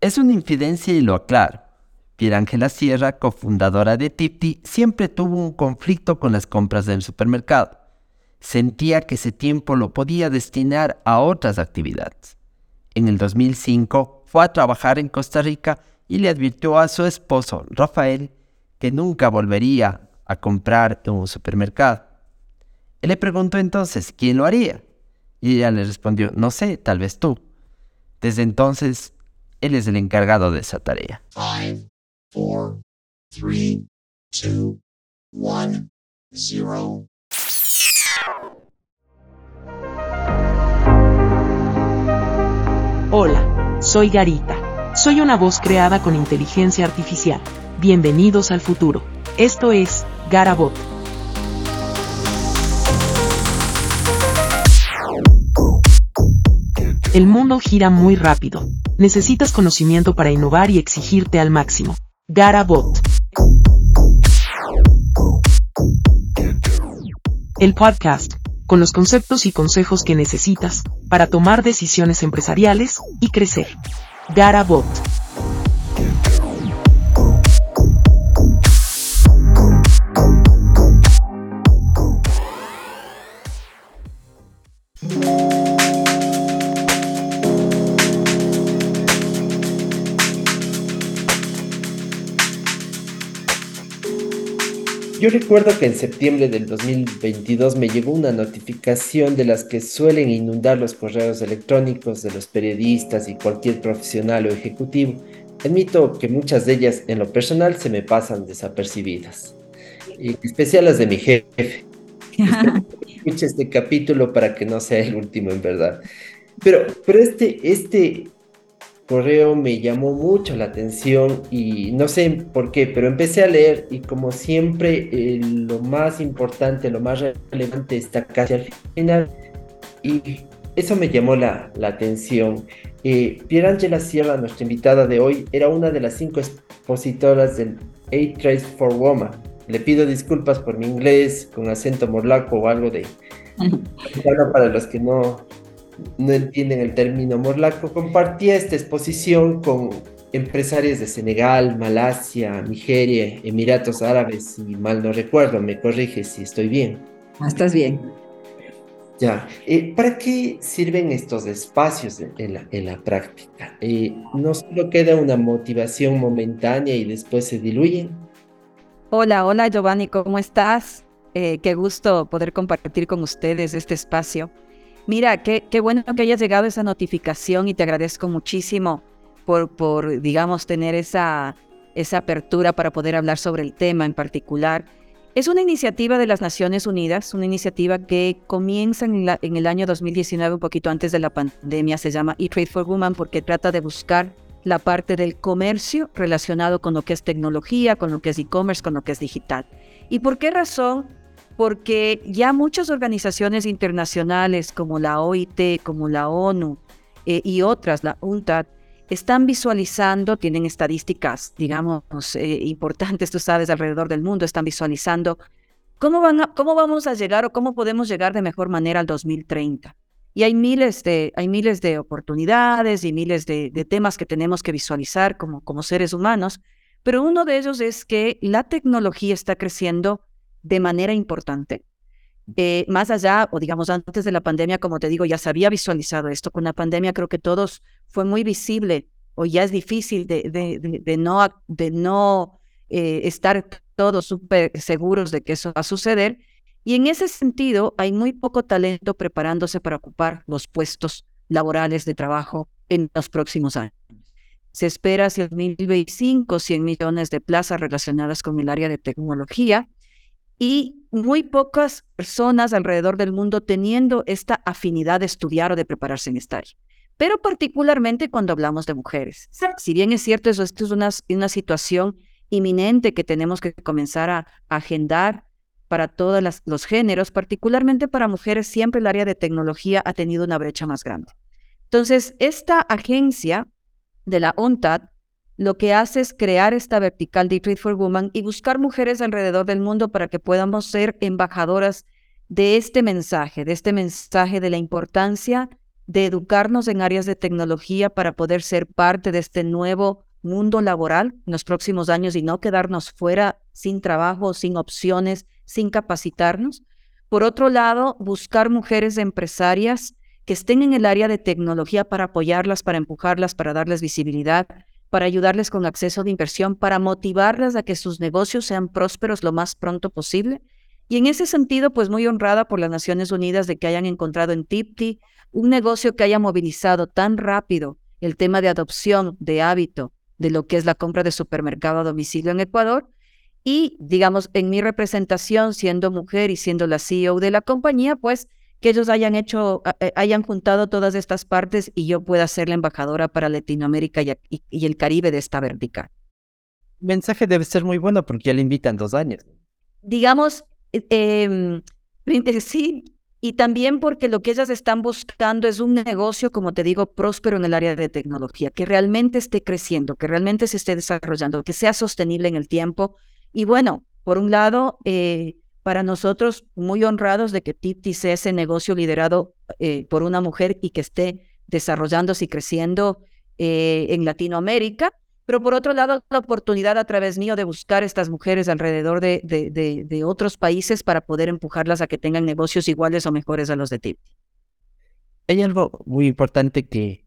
Es una infidencia y lo aclaro. Ángela Sierra, cofundadora de Tipti, siempre tuvo un conflicto con las compras del supermercado. Sentía que ese tiempo lo podía destinar a otras actividades. En el 2005 fue a trabajar en Costa Rica y le advirtió a su esposo, Rafael, que nunca volvería a comprar en un supermercado. Él le preguntó entonces quién lo haría. Y ella le respondió, no sé, tal vez tú. Desde entonces, él es el encargado de esa tarea. Hola, soy Garita. Soy una voz creada con inteligencia artificial. Bienvenidos al futuro. Esto es Garabot. El mundo gira muy rápido. Necesitas conocimiento para innovar y exigirte al máximo. Garabot. El podcast, con los conceptos y consejos que necesitas para tomar decisiones empresariales y crecer. Garabot. Yo recuerdo que en septiembre del 2022 me llegó una notificación de las que suelen inundar los correos electrónicos de los periodistas y cualquier profesional o ejecutivo. Admito que muchas de ellas en lo personal se me pasan desapercibidas, y especial las de mi jefe. Escuche este capítulo para que no sea el último en verdad. Pero, pero este, este, correo me llamó mucho la atención y no sé por qué, pero empecé a leer y como siempre eh, lo más importante, lo más relevante está casi al final y eso me llamó la, la atención. Eh, Pierangela Sierra, nuestra invitada de hoy, era una de las cinco expositoras del Eight Trace for Woman. Le pido disculpas por mi inglés con acento morlaco o algo de... para los que no, no entienden el término morlaco, compartía esta exposición con empresarios de Senegal, Malasia, Nigeria, Emiratos Árabes, y mal no recuerdo, me corrige si estoy bien. Ah, estás bien. Ya, eh, ¿para qué sirven estos espacios en la, práctica? Eh, ¿No solo queda una motivación momentánea y después se diluyen? Hola, hola Giovanni, ¿cómo estás? Eh, qué gusto poder compartir con ustedes este espacio. Mira, qué, qué bueno que hayas llegado esa notificación y te agradezco muchísimo por, por digamos, tener esa, esa apertura para poder hablar sobre el tema en particular. Es una iniciativa de las Naciones Unidas, una iniciativa que comienza en, en, el año 2019, un poquito antes de la pandemia, se llama E-Trade for Women porque trata de buscar la parte del comercio relacionado con lo que es tecnología, con lo que es e-commerce, con lo que es digital. ¿Y por qué razón? Porque ya muchas organizaciones internacionales como la OIT, como la ONU eh, y otras, la UNTAD, están visualizando, tienen estadísticas, digamos, eh, importantes, tú sabes, alrededor del mundo, están visualizando cómo, van cómo vamos a llegar o cómo podemos llegar de mejor manera al 2030. Y hay miles de, hay miles de oportunidades y miles de, de temas que tenemos que visualizar como, como seres humanos, pero uno de ellos es que la tecnología está creciendo de manera importante. Eh, más allá, o digamos antes de la pandemia, como te digo, ya se había visualizado esto. Con la pandemia creo que todos fue muy visible o ya es difícil de, de, no, de no eh, estar todos súper seguros de que eso va a suceder. Y en ese sentido, hay muy poco talento preparándose para ocupar los puestos laborales de trabajo en los próximos años. Se espera hacia el 2025 100 millones de plazas relacionadas con el área de tecnología y muy pocas personas alrededor del mundo teniendo esta afinidad de estudiar o de prepararse en esta área. Pero particularmente cuando hablamos de mujeres. Si bien es cierto, eso, esto es una, una situación inminente que tenemos que comenzar a, agendar para todos los géneros, particularmente para mujeres, siempre el área de tecnología ha tenido una brecha más grande. Entonces, esta agencia de la UNTAD lo que hace es crear esta vertical de for Women y buscar mujeres alrededor del mundo para que podamos ser embajadoras de este mensaje, de este mensaje de la importancia de educarnos en áreas de tecnología para poder ser parte de este nuevo mundo laboral en los próximos años y no quedarnos fuera sin trabajo, sin opciones, sin capacitarnos. Por otro lado, buscar mujeres empresarias que estén en el área de tecnología para apoyarlas, para empujarlas, para darles visibilidad, para ayudarles con acceso de inversión, para motivarlas a que sus negocios sean prósperos lo más pronto posible. Y en ese sentido, pues muy honrada por las Naciones Unidas de que hayan encontrado en Tipti un negocio que haya movilizado tan rápido el tema de adopción de hábito de lo que es la compra de supermercado a domicilio en Ecuador. Y, digamos, en mi representación, siendo mujer y siendo la CEO de la compañía, pues que ellos hayan hecho, eh, hayan juntado todas estas partes y yo pueda ser la embajadora para Latinoamérica y, el Caribe de esta vertical. El mensaje debe ser muy bueno porque ya le invitan dos años. Digamos, eh, sí, y también porque lo que ellas están buscando es un negocio, como te digo, próspero en el área de tecnología, que realmente esté creciendo, que realmente se esté desarrollando, que sea sostenible en el tiempo. Y bueno, por un lado, eh, para nosotros muy honrados de que Tipti sea ese negocio liderado eh, por una mujer y que esté desarrollándose y creciendo eh, en Latinoamérica, pero por otro lado la oportunidad a través mío de buscar estas mujeres alrededor de, otros países para poder empujarlas a que tengan negocios iguales o mejores a los de Tipti. Hay algo muy importante que,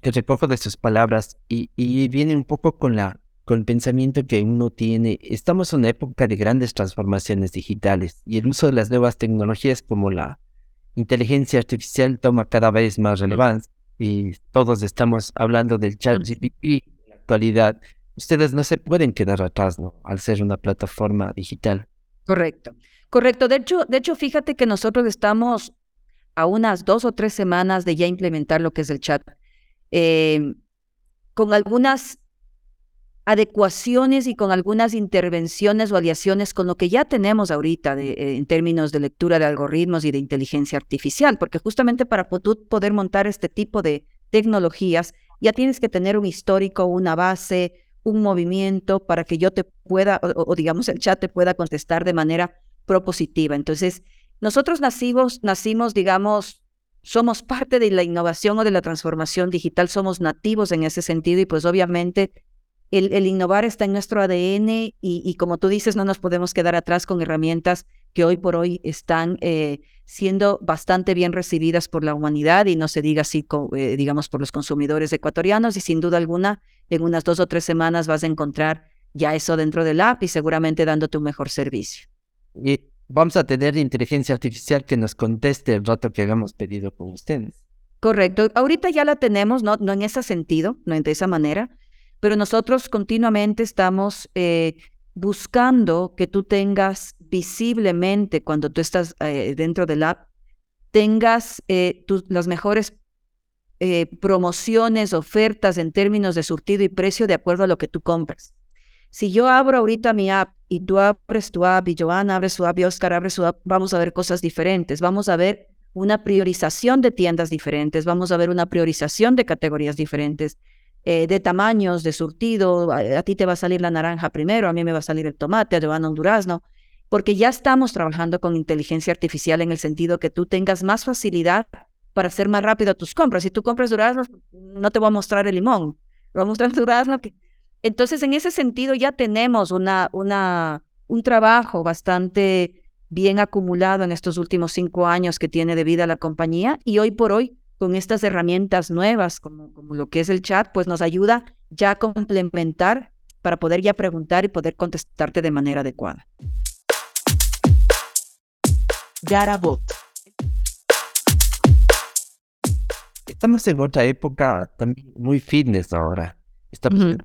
que recojo de sus palabras y viene un poco con la con el pensamiento que uno tiene, estamos en una época de grandes transformaciones digitales y el uso de las nuevas tecnologías como la inteligencia artificial toma cada vez más relevancia y todos estamos hablando del chat GPT en la actualidad. Ustedes no se pueden quedar atrás, ¿no? Al ser una plataforma digital. Correcto, correcto. De hecho, de hecho, fíjate que nosotros estamos a unas dos o tres semanas de ya implementar lo que es el chat. Eh, con algunas adecuaciones y con algunas intervenciones o aliaciones con lo que ya tenemos ahorita eh, en términos de lectura de algoritmos y de inteligencia artificial, porque justamente para poder montar este tipo de tecnologías ya tienes que tener un histórico, una base, un movimiento para que yo te pueda, o, digamos el chat te pueda contestar de manera propositiva. Entonces, nosotros nacimos, nacimos, digamos, somos parte de la innovación o de la transformación digital, somos nativos en ese sentido y pues obviamente el, innovar está en nuestro ADN y, como tú dices, no nos podemos quedar atrás con herramientas que hoy por hoy están eh, siendo bastante bien recibidas por la humanidad y no se diga así, eh, digamos, por los consumidores ecuatorianos y sin duda alguna, en unas dos o tres semanas vas a encontrar ya eso dentro del app y seguramente dándote un mejor servicio. Y vamos a tener inteligencia artificial que nos conteste el rato que hagamos pedido con ustedes. Correcto. Ahorita ya la tenemos, no, no en ese sentido, no de esa manera, pero nosotros continuamente estamos eh, buscando que tú tengas visiblemente cuando tú estás eh, dentro del app, tengas eh, las mejores promociones, ofertas en términos de surtido y precio de acuerdo a lo que tú compras. Si yo abro ahorita mi app y tú abres tu app y Joana abre su app y Oscar abre su app, vamos a ver cosas diferentes, vamos a ver una priorización de tiendas diferentes, vamos a ver una priorización de categorías diferentes, eh, de tamaños, de surtido. A, ti te va a salir la naranja primero, a mí me va a salir el tomate, a Giovanna un durazno, porque ya estamos trabajando con inteligencia artificial en el sentido que tú tengas más facilidad para hacer más rápido tus compras. Si tú compras duraznos, no te voy a mostrar el limón, te voy a mostrar el durazno. Entonces, en ese sentido ya tenemos una, una, un trabajo bastante bien acumulado en estos últimos cinco años que tiene de vida la compañía y hoy por hoy con estas herramientas nuevas, como, como lo que es el chat, pues nos ayuda ya a complementar para poder ya preguntar y poder contestarte de manera adecuada. Garabot. Estamos en otra época también muy fitness ahora. Estamos,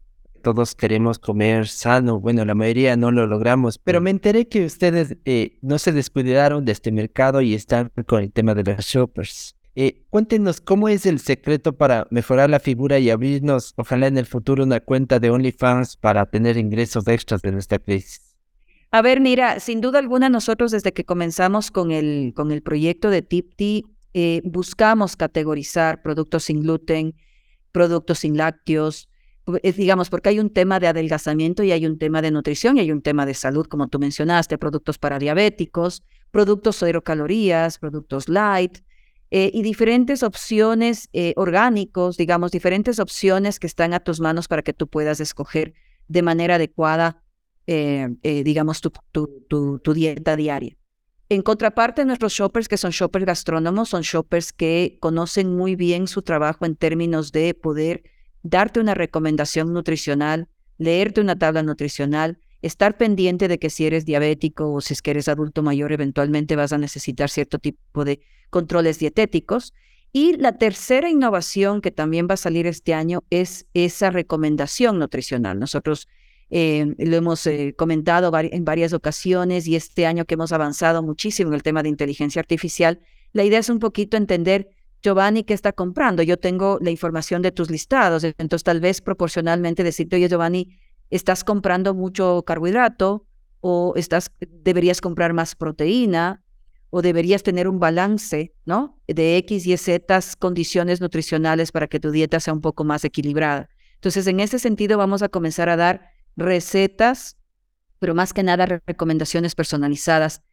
Todos queremos comer sano. Bueno, la mayoría no lo logramos, pero me enteré que ustedes eh, no se descuidaron de este mercado y están con el tema de los shoppers. Eh, cuéntenos cómo es el secreto para mejorar la figura y abrirnos, ojalá en el futuro, una cuenta de OnlyFans para tener ingresos extras de nuestra crisis. A ver, mira, sin duda alguna nosotros desde que comenzamos con el, con el proyecto de Tipti, eh, buscamos categorizar productos sin gluten, productos sin lácteos, digamos, porque hay un tema de adelgazamiento y hay un tema de nutrición y hay un tema de salud, como tú mencionaste, productos para diabéticos, productos cero calorías, productos light, eh, y diferentes opciones eh, orgánicos, digamos, diferentes opciones que están a tus manos para que tú puedas escoger de manera adecuada, eh, digamos, tu, tu, tu, dieta diaria. En contraparte, nuestros shoppers, que son shoppers gastrónomos, son shoppers que conocen muy bien su trabajo en términos de poder darte una recomendación nutricional, leerte una tabla nutricional, estar pendiente de que si eres diabético o si es que eres adulto mayor, eventualmente vas a necesitar cierto tipo de controles dietéticos. Y la tercera innovación que también va a salir este año es esa recomendación nutricional. Nosotros eh, lo hemos eh, comentado en varias ocasiones y este año que hemos avanzado muchísimo en el tema de inteligencia artificial, la idea es un poquito entender, Giovanni, ¿qué está comprando? Yo tengo la información de tus listados, entonces tal vez proporcionalmente decirte, oye, Giovanni, estás comprando mucho carbohidrato o estás, deberías comprar más proteína o deberías tener un balance, ¿no? De X y Z condiciones nutricionales para que tu dieta sea un poco más equilibrada. Entonces, en ese sentido, vamos a comenzar a dar recetas, pero más que nada recomendaciones personalizadas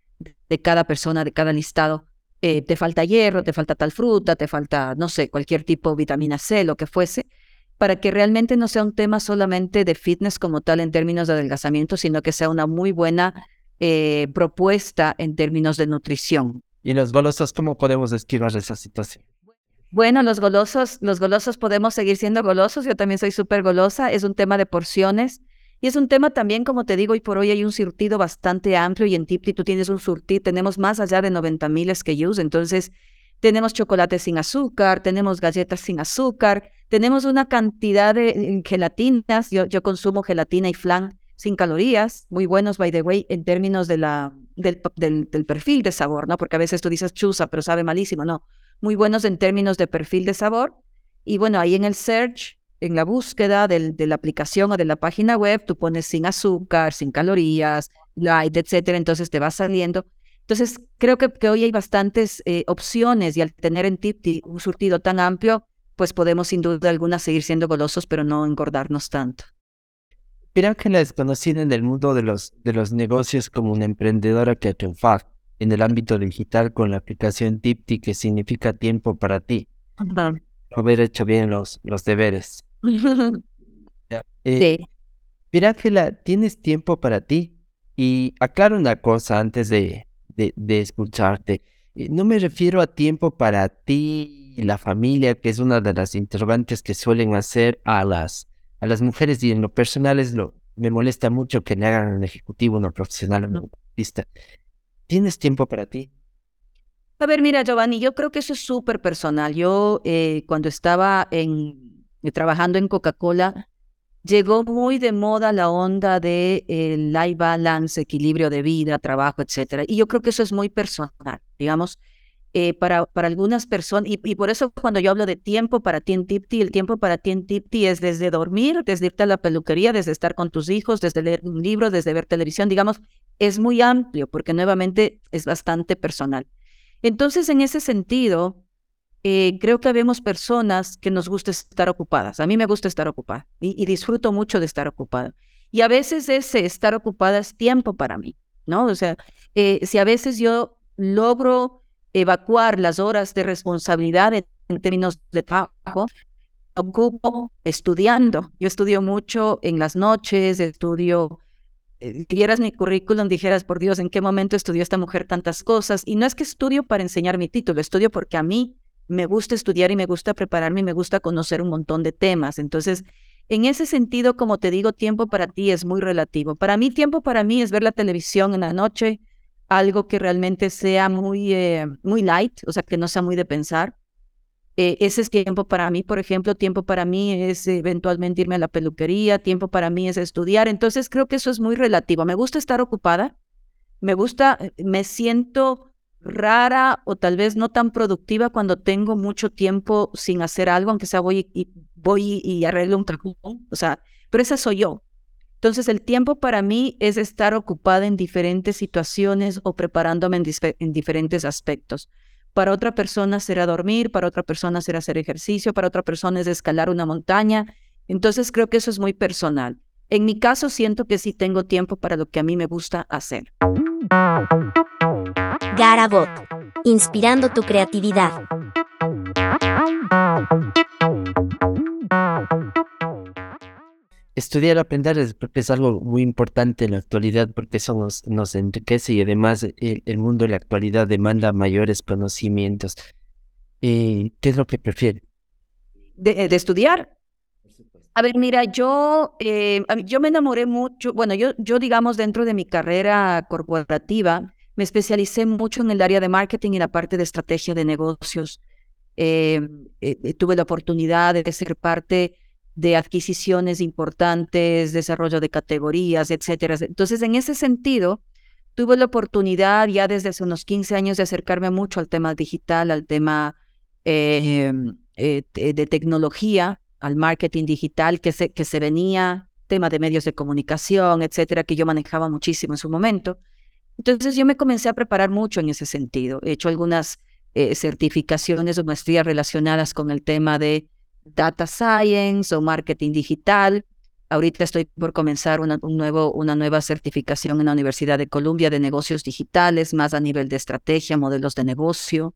de cada persona, de cada listado. Eh, te falta hierro, te falta tal fruta, te falta, no sé, cualquier tipo de vitamina C, lo que fuese para que realmente no sea un tema solamente de fitness como tal en términos de adelgazamiento, sino que sea una muy buena eh, propuesta en términos de nutrición. ¿Y los golosos cómo podemos esquivar esa situación? Bueno, los golosos, los golosos podemos seguir siendo golosos. Yo también soy súper golosa. Es un tema de porciones. Y es un tema también, como te digo, y por hoy hay un surtido bastante amplio y en Tipti tú tienes un surtido, tenemos más allá de 90 mil SKUs, entonces tenemos chocolate sin azúcar, tenemos galletas sin azúcar, tenemos una cantidad de eh, gelatinas. Yo, yo consumo gelatina y flan sin calorías, muy buenos, by the way, en términos de la, del, del, perfil de sabor, ¿no? Porque a veces tú dices chusa, pero sabe malísimo, no. Muy buenos en términos de perfil de sabor. Y bueno, ahí en el search, en la búsqueda del, de la aplicación o de la página web, tú pones sin azúcar, sin calorías, light, etcétera, entonces te va saliendo. Entonces, creo que, que hoy hay bastantes eh, opciones y al tener en Tipti un surtido tan amplio, pues podemos sin duda alguna seguir siendo golosos, pero no engordarnos tanto. Creo que la desconocida en el mundo de los, de los negocios como una emprendedora que triunfa en el ámbito digital con la aplicación Tipti, que significa tiempo para ti. Haber hecho bien los, los deberes. eh, sí. tienes tiempo para ti. Y aclaro una cosa antes de, de, escucharte. Eh, no me refiero a tiempo para ti y la familia, que es una de las interrogantes que suelen hacer a las, a las mujeres y en lo personal es lo, me molesta mucho que le hagan un ejecutivo, no profesional, no artista. ¿Tienes tiempo para ti? A ver, mira, Giovanni, yo creo que eso es súper personal. Yo eh, cuando estaba en, trabajando en Coca-Cola, llegó muy de moda la onda de el life balance, equilibrio de vida, trabajo, etcétera. Y yo creo que eso es muy personal, digamos, eh, para, para algunas personas. Y, por eso cuando yo hablo de tiempo para ti en Tipti, el tiempo para ti en Tipti es desde dormir, desde irte a la peluquería, desde estar con tus hijos, desde leer un libro, desde ver televisión, digamos, es muy amplio porque nuevamente es bastante personal. Entonces, en ese sentido, eh, creo que vemos personas que nos gusta estar ocupadas. A mí me gusta estar ocupada y, disfruto mucho de estar ocupada. Y a veces ese estar ocupada es tiempo para mí, ¿no? O sea, eh, si a veces yo logro evacuar las horas de responsabilidad en, términos de trabajo, ocupo estudiando. Yo estudio mucho en las noches, estudio eh, vieras mi currículum, dijeras, por Dios, ¿en qué momento estudió esta mujer tantas cosas? Y no es que estudio para enseñar mi título, estudio porque a mí me gusta estudiar y me gusta prepararme y me gusta conocer un montón de temas. Entonces, en ese sentido, como te digo, tiempo para ti es muy relativo. Para mí, tiempo para mí es ver la televisión en la noche, algo que realmente sea muy, eh, muy light, o sea, que no sea muy de pensar. Eh, ese es tiempo para mí, por ejemplo, tiempo para mí es eventualmente irme a la peluquería, tiempo para mí es estudiar. Entonces, creo que eso es muy relativo. Me gusta estar ocupada, me gusta, eh, me siento rara o tal vez no tan productiva cuando tengo mucho tiempo sin hacer algo, aunque sea voy y, voy y arreglo un cajón, o sea, pero esa soy yo. Entonces el tiempo para mí es estar ocupada en diferentes situaciones o preparándome en, en diferentes aspectos. Para otra persona será dormir, para otra persona será hacer ejercicio, para otra persona es escalar una montaña. Entonces creo que eso es muy personal. En mi caso siento que sí tengo tiempo para lo que a mí me gusta hacer. Garabot. inspirando tu creatividad. Estudiar, aprender es, algo muy importante en la actualidad porque eso nos, enriquece y además el, mundo de la actualidad demanda mayores conocimientos. Eh, ¿Qué es lo que prefiere? De, estudiar. A ver, mira, yo, eh, yo me enamoré mucho, bueno, yo, yo digamos dentro de mi carrera corporativa, me especialicé mucho en el área de marketing y la parte de estrategia de negocios. Eh, tuve la oportunidad de ser parte de adquisiciones importantes, desarrollo de categorías, etcétera. Entonces, en ese sentido, tuve la oportunidad ya desde hace unos 15 años de acercarme mucho al tema digital, al tema eh, eh, de tecnología, al marketing digital que se, que se venía, tema de medios de comunicación, etcétera, que yo manejaba muchísimo en su momento. Entonces, yo me comencé a preparar mucho en ese sentido. He hecho algunas eh, certificaciones o maestrías relacionadas con el tema de data science o marketing digital. Ahorita estoy por comenzar una, una nueva certificación en la Universidad de Columbia de negocios digitales, más a nivel de estrategia, modelos de negocio.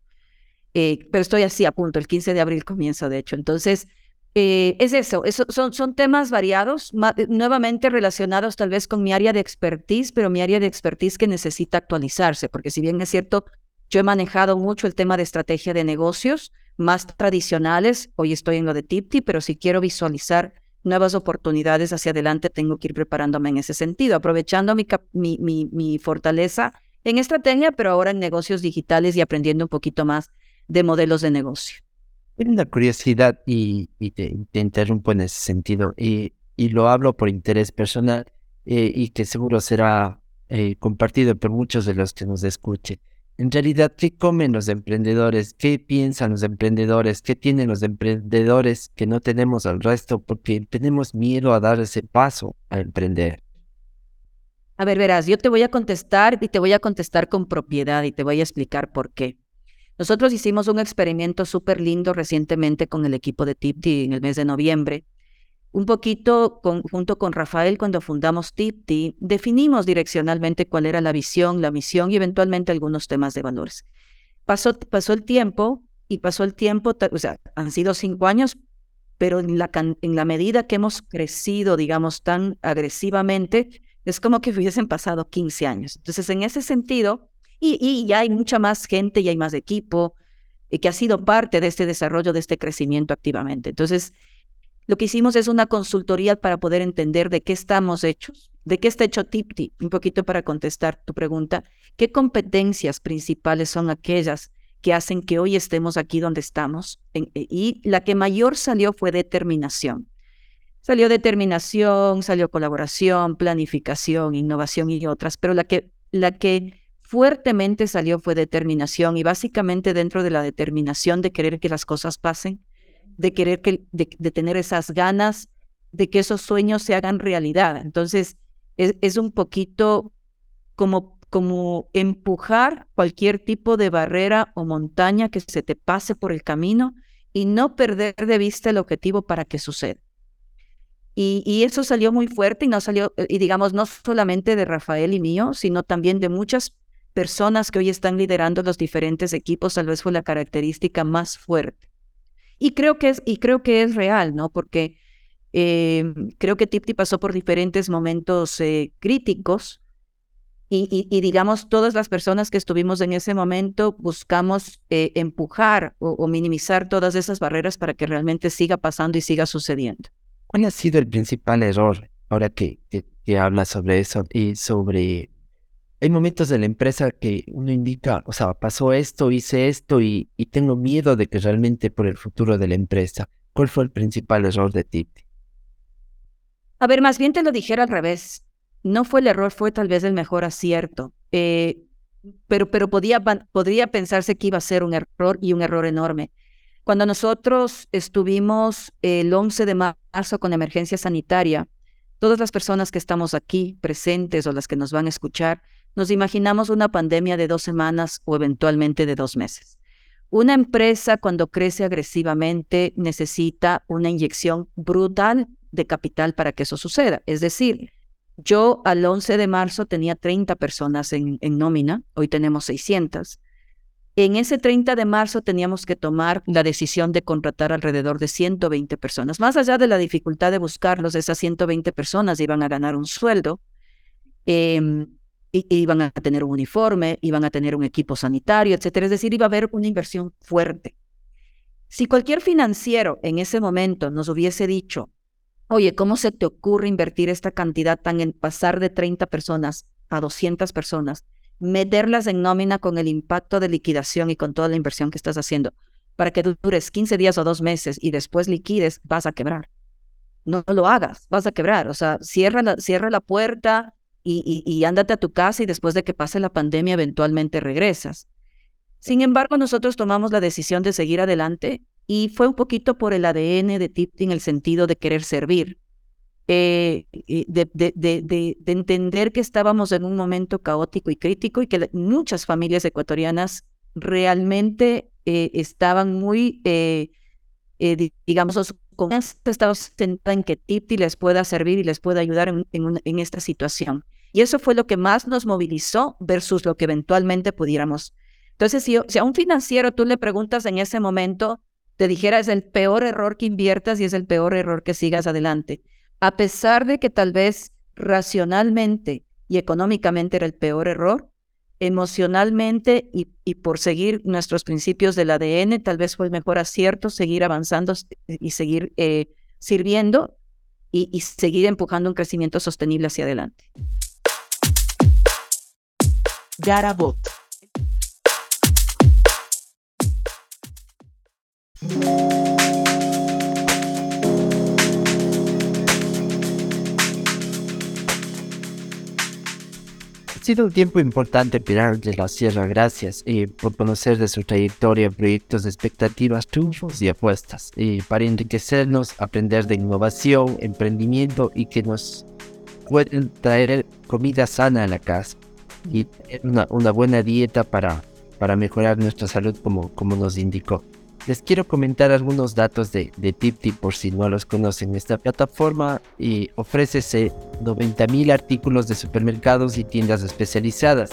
Eh, pero estoy así a punto, el 15 de abril comienzo, de hecho. Entonces, eh, es eso, son, son temas variados, eh, nuevamente relacionados tal vez con mi área de expertise, pero mi área de expertise que necesita actualizarse, porque si bien es cierto, yo he manejado mucho el tema de estrategia de negocios, más tradicionales. Hoy estoy en lo de Tipti, pero si quiero visualizar nuevas oportunidades hacia adelante, tengo que ir preparándome en ese sentido, aprovechando mi, mi, mi, fortaleza en estrategia, pero ahora en negocios digitales y aprendiendo un poquito más de modelos de negocio. Tengo una curiosidad y, te, interrumpo en ese sentido, y, y lo hablo por interés personal eh, y que seguro será eh, compartido por muchos de los que nos escuchen en realidad, ¿qué comen los emprendedores? ¿Qué piensan los emprendedores? ¿Qué tienen los emprendedores que no tenemos al resto? Porque tenemos miedo a dar ese paso a emprender. A ver, verás, yo te voy a contestar y te voy a contestar con propiedad y te voy a explicar por qué. Nosotros hicimos un experimento súper lindo recientemente con el equipo de Tipti en el mes de noviembre un poquito junto con Rafael cuando fundamos Tipti, definimos direccionalmente cuál era la visión, la misión y eventualmente algunos temas de valores. Pasó, el tiempo y pasó el tiempo, o sea, han sido cinco años, pero en la, en la medida que hemos crecido, digamos, tan agresivamente, es como que hubiesen pasado 15 años. Entonces, en ese sentido, y, ya hay mucha más gente, y hay más equipo, y que ha sido parte de este desarrollo, de este crecimiento activamente. Entonces, lo que hicimos es una consultoría para poder entender de qué estamos hechos, de qué está hecho TIPTI, un poquito para contestar tu pregunta, qué competencias principales son aquellas que hacen que hoy estemos aquí donde estamos. Eh, y la que mayor salió fue determinación. Salió determinación, salió colaboración, planificación, innovación y otras, pero la que, la que fuertemente salió fue determinación y básicamente dentro de la determinación de querer que las cosas pasen, de querer que, de, tener esas ganas de que esos sueños se hagan realidad. Entonces, es, un poquito como, como empujar cualquier tipo de barrera o montaña que se te pase por el camino y no perder de vista el objetivo para que suceda. Y, y, eso salió muy fuerte y no salió, y digamos, no solamente de Rafael y mío, sino también de muchas personas que hoy están liderando los diferentes equipos, tal vez fue la característica más fuerte. Y creo que es, y creo que es real, ¿no? Porque eh, creo que Tipti pasó por diferentes momentos eh, críticos y, y, digamos, todas las personas que estuvimos en ese momento buscamos eh, empujar o, minimizar todas esas barreras para que realmente siga pasando y siga sucediendo. ¿Cuál ha sido el principal error ahora que, que, que hablas sobre eso y sobre hay momentos de la empresa que uno indica, o sea, pasó esto, hice esto y, tengo miedo de que realmente por el futuro de la empresa. ¿Cuál fue el principal error de Titi? A ver, más bien te lo dijera al revés. No fue el error, fue tal vez el mejor acierto. Eh, pero pero podía, podría pensarse que iba a ser un error y un error enorme. Cuando nosotros estuvimos el 11 de marzo con emergencia sanitaria, todas las personas que estamos aquí presentes o las que nos van a escuchar, nos imaginamos una pandemia de dos semanas o eventualmente de dos meses. Una empresa cuando crece agresivamente necesita una inyección brutal de capital para que eso suceda. Es decir, yo al 11 de marzo tenía 30 personas en, nómina, hoy tenemos 600. En ese 30 de marzo teníamos que tomar la decisión de contratar alrededor de 120 personas. Más allá de la dificultad de buscarlos, esas 120 personas iban a ganar un sueldo, eh, iban a tener un uniforme, iban a tener un equipo sanitario, etcétera. Es decir, iba a haber una inversión fuerte. Si cualquier financiero en ese momento nos hubiese dicho, oye, ¿cómo se te ocurre invertir esta cantidad tan en pasar de 30 personas a 200 personas? meterlas en nómina con el impacto de liquidación y con toda la inversión que estás haciendo, para que dures 15 días o dos meses y después liquides, vas a quebrar. No, lo hagas, vas a quebrar. O sea, cierra la, cierra la puerta y, y, ándate a tu casa y después de que pase la pandemia eventualmente regresas. Sin embargo, nosotros tomamos la decisión de seguir adelante y fue un poquito por el ADN de Tipti en el sentido de querer servir. Eh, de, de, de, entender que estábamos en un momento caótico y crítico y que muchas familias ecuatorianas realmente eh, estaban muy, eh, digamos, con estados en que Tipti les pueda servir y les pueda ayudar en, en, esta situación. Y eso fue lo que más nos movilizó versus lo que eventualmente pudiéramos. Entonces, si, si a un financiero tú le preguntas en ese momento, te dijera es el peor error que inviertas y es el peor error que sigas adelante a pesar de que tal vez racionalmente y económicamente era el peor error, emocionalmente y, por seguir nuestros principios del ADN, tal vez fue el mejor acierto seguir avanzando y seguir eh, sirviendo y, y seguir empujando un crecimiento sostenible hacia adelante. Garabot. Ha sido un tiempo importante Pilar de la Sierra, gracias y por conocer de su trayectoria, proyectos, expectativas, triunfos y apuestas, y para enriquecernos, aprender de innovación, emprendimiento y que nos pueden traer comida sana a la casa y una, una buena dieta para, para mejorar nuestra salud como, como nos indicó. Les quiero comentar algunos datos de, de TipTip por si no los conocen. Esta plataforma y ofrece 90.000 artículos de supermercados y tiendas especializadas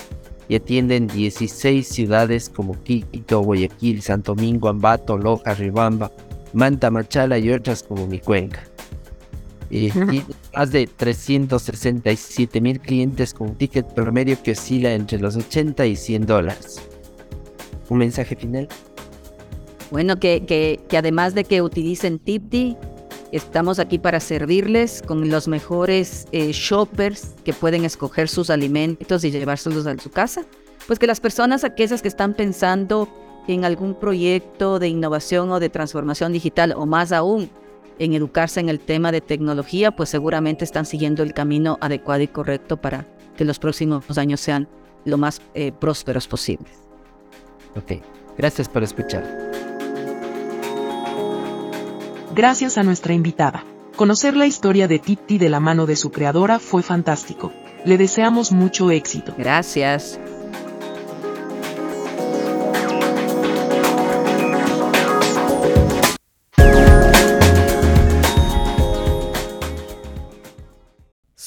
y atienden 16 ciudades como Quito, Guayaquil, Santo Domingo, Ambato, Loja, Ribamba, Manta, Machala y otras como mi cuenca. Y, más de 367 mil clientes con un ticket promedio que oscila entre los 80 y 100 dólares. ¿Un mensaje final? Bueno, que, que, que además de que utilicen Tipti, estamos aquí para servirles con los mejores eh, shoppers que pueden escoger sus alimentos y llevárselos a su casa. Pues que las personas aquellas que están pensando en algún proyecto de innovación o de transformación digital, o más aún en educarse en el tema de tecnología, pues seguramente están siguiendo el camino adecuado y correcto para que los próximos años sean lo más eh, prósperos posibles. Ok, gracias por escuchar. Gracias a nuestra invitada. Conocer la historia de Tipti de la mano de su creadora fue fantástico. Le deseamos mucho éxito. Gracias.